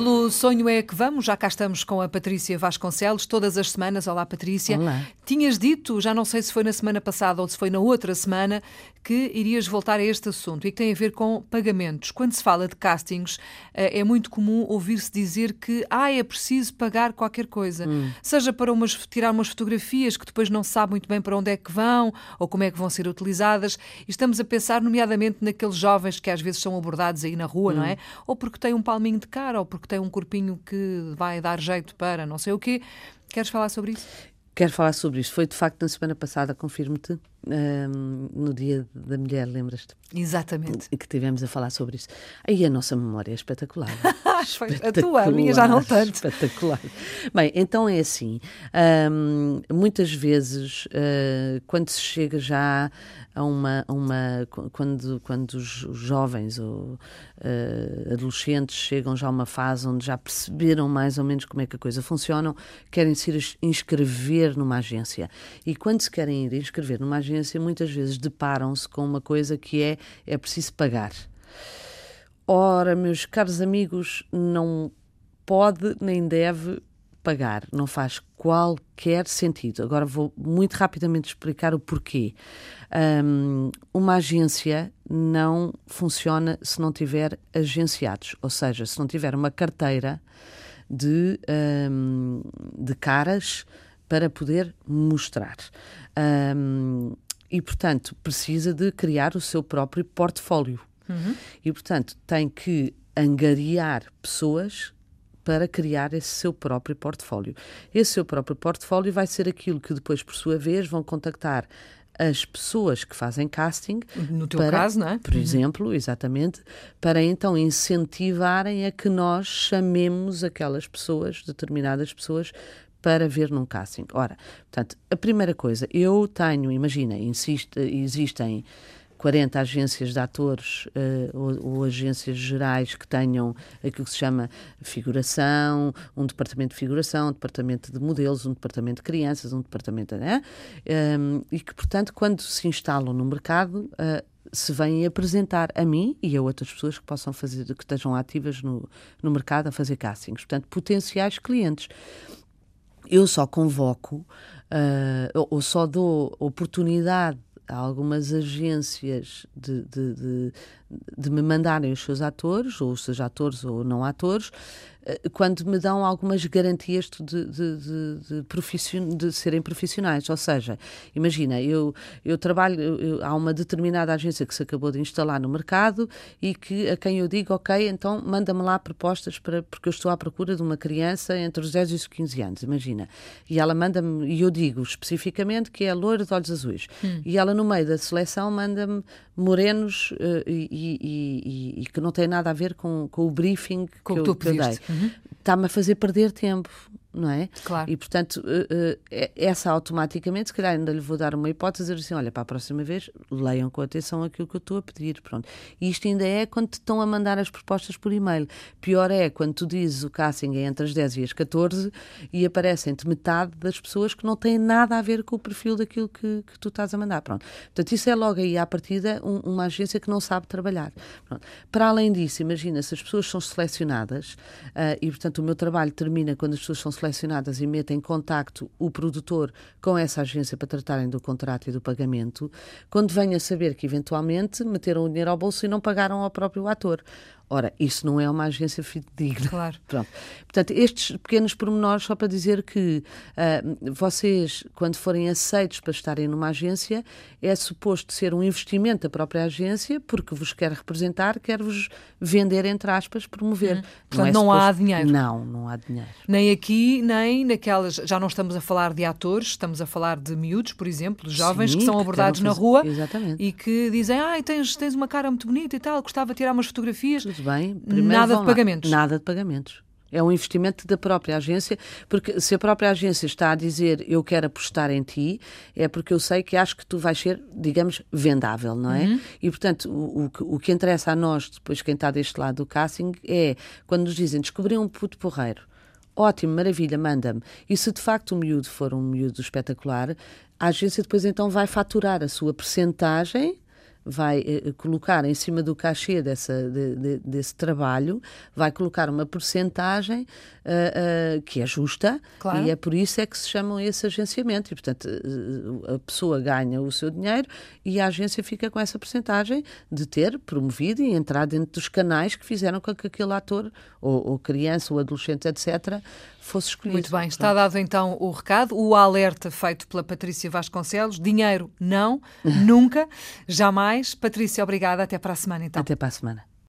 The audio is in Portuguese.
Pelo Sonho é que vamos, já cá estamos com a Patrícia Vasconcelos, todas as semanas. Olá, Patrícia. Olá. Tinhas dito, já não sei se foi na semana passada ou se foi na outra semana, que irias voltar a este assunto e que tem a ver com pagamentos. Quando se fala de castings, eh, é muito comum ouvir-se dizer que ah, é preciso pagar qualquer coisa, hum. seja para umas, tirar umas fotografias que depois não se sabe muito bem para onde é que vão ou como é que vão ser utilizadas. E estamos a pensar, nomeadamente, naqueles jovens que às vezes são abordados aí na rua, hum. não é? Ou porque têm um palminho de cara, ou porque tem um corpinho que vai dar jeito para não sei o quê. Queres falar sobre isso? Quero falar sobre isso. Foi de facto na semana passada, confirmo-te, um, no Dia da Mulher, lembras-te? Exatamente. E que tivemos a falar sobre isso. Aí a nossa memória é espetacular. espetacular a tua, a minha já não tanto. Espetacular. Bem, então é assim. Um, muitas vezes, uh, quando se chega já a uma. A uma quando, quando os jovens ou uh, adolescentes chegam já a uma fase onde já perceberam mais ou menos como é que a coisa funciona, querem se ir inscrever numa agência. E quando se querem ir inscrever numa agência, muitas vezes deparam-se com uma coisa que é é preciso pagar. Ora, meus caros amigos, não pode nem deve pagar, não faz qualquer sentido. Agora vou muito rapidamente explicar o porquê. Um, uma agência não funciona se não tiver agenciados, ou seja, se não tiver uma carteira de, um, de caras para poder mostrar. Um, e, portanto, precisa de criar o seu próprio portfólio. Uhum. E, portanto, tem que angariar pessoas para criar esse seu próprio portfólio. Esse seu próprio portfólio vai ser aquilo que depois, por sua vez, vão contactar as pessoas que fazem casting. No teu para, caso, não é? Por uhum. exemplo, exatamente, para então incentivarem a que nós chamemos aquelas pessoas, determinadas pessoas, para ver num casting. Ora, portanto, a primeira coisa, eu tenho, imagina, insiste, existem 40 agências de atores uh, ou, ou, agências gerais que tenham aquilo que se chama figuração, um departamento de figuração, um departamento de modelos, um departamento de crianças, um departamento. Né? Um, e que, portanto, quando se instalam no mercado, uh, se vêm apresentar a mim e a outras pessoas que possam fazer, que estejam ativas no, no mercado a fazer castings. Portanto, potenciais clientes eu só convoco uh, ou só dou oportunidade algumas agências de, de, de, de, me mandarem os seus atores, ou os seus atores ou não atores, quando me dão algumas garantias de, de, de, profission, de serem profissionais. Ou seja, imagina, eu, eu trabalho, eu, há uma determinada agência que se acabou de instalar no mercado e que a quem eu digo, ok, então manda-me lá propostas para, porque eu estou à procura de uma criança entre os 10 e os 15 anos, imagina. E ela manda-me, e eu digo especificamente que é loira de olhos azuis. Hum. E ela, no meio da seleção, manda-me morenos uh, e, e, e, e, que não tem nada a ver com, com o briefing com que, eu, que eu dei. Uhum. Está-me a fazer perder tempo não é? Claro. E, portanto, uh, uh, essa automaticamente, se calhar ainda lhe vou dar uma hipótese, dizer assim, olha, para a próxima vez, leiam com atenção aquilo que eu estou a pedir, pronto. E isto ainda é quando te estão a mandar as propostas por e-mail. Pior é quando tu dizes o casting é entre as 10 e as 14 e aparecem-te metade das pessoas que não têm nada a ver com o perfil daquilo que, que tu estás a mandar, pronto. Portanto, isso é logo aí à partida um, uma agência que não sabe trabalhar. Pronto. Para além disso, imagina, se as pessoas são selecionadas uh, e, portanto, o meu trabalho termina quando as pessoas são selecionadas e metem em contacto o produtor com essa agência para tratarem do contrato e do pagamento, quando venha a saber que eventualmente meteram o dinheiro ao bolso e não pagaram ao próprio ator. Ora, isso não é uma agência fidedigna. Claro. Pronto. Portanto, estes pequenos pormenores, só para dizer que uh, vocês, quando forem aceitos para estarem numa agência, é suposto ser um investimento da própria agência, porque vos quer representar, quer vos vender, entre aspas, promover. Hum. Portanto, não, é não suposto... há dinheiro. Não, não há dinheiro. Nem aqui, nem naquelas. Já não estamos a falar de atores, estamos a falar de miúdos, por exemplo, de jovens Sim, que são abordados na rua Exatamente. e que dizem: ah, tens, tens uma cara muito bonita e tal, gostava de tirar umas fotografias bem. Primeiro nada de pagamentos. Nada de pagamentos. É um investimento da própria agência, porque se a própria agência está a dizer eu quero apostar em ti, é porque eu sei que acho que tu vais ser, digamos, vendável, não é? Uhum. E portanto, o, o, o, que interessa a nós, depois quem está deste lado do casting, é quando nos dizem descobri um puto porreiro. Ótimo, maravilha, manda-me. E se de facto o miúdo for um miúdo espetacular, a agência depois então vai faturar a sua percentagem vai eh, colocar em cima do cachê dessa, de, de, desse trabalho, vai colocar uma porcentagem uh, uh, que é justa claro. e é por isso é que se chamam esse agenciamento. E, portanto, uh, a pessoa ganha o seu dinheiro e a agência fica com essa porcentagem de ter promovido e entrar dentro dos canais que fizeram com que aquele ator, ou, ou criança, ou adolescente, etc., fosse escolhido. Muito bem, está dado então o recado, o alerta feito pela Patrícia Vasconcelos. Dinheiro, não, nunca, jamais. Patrícia, obrigada. Até para a semana então. Até para a semana.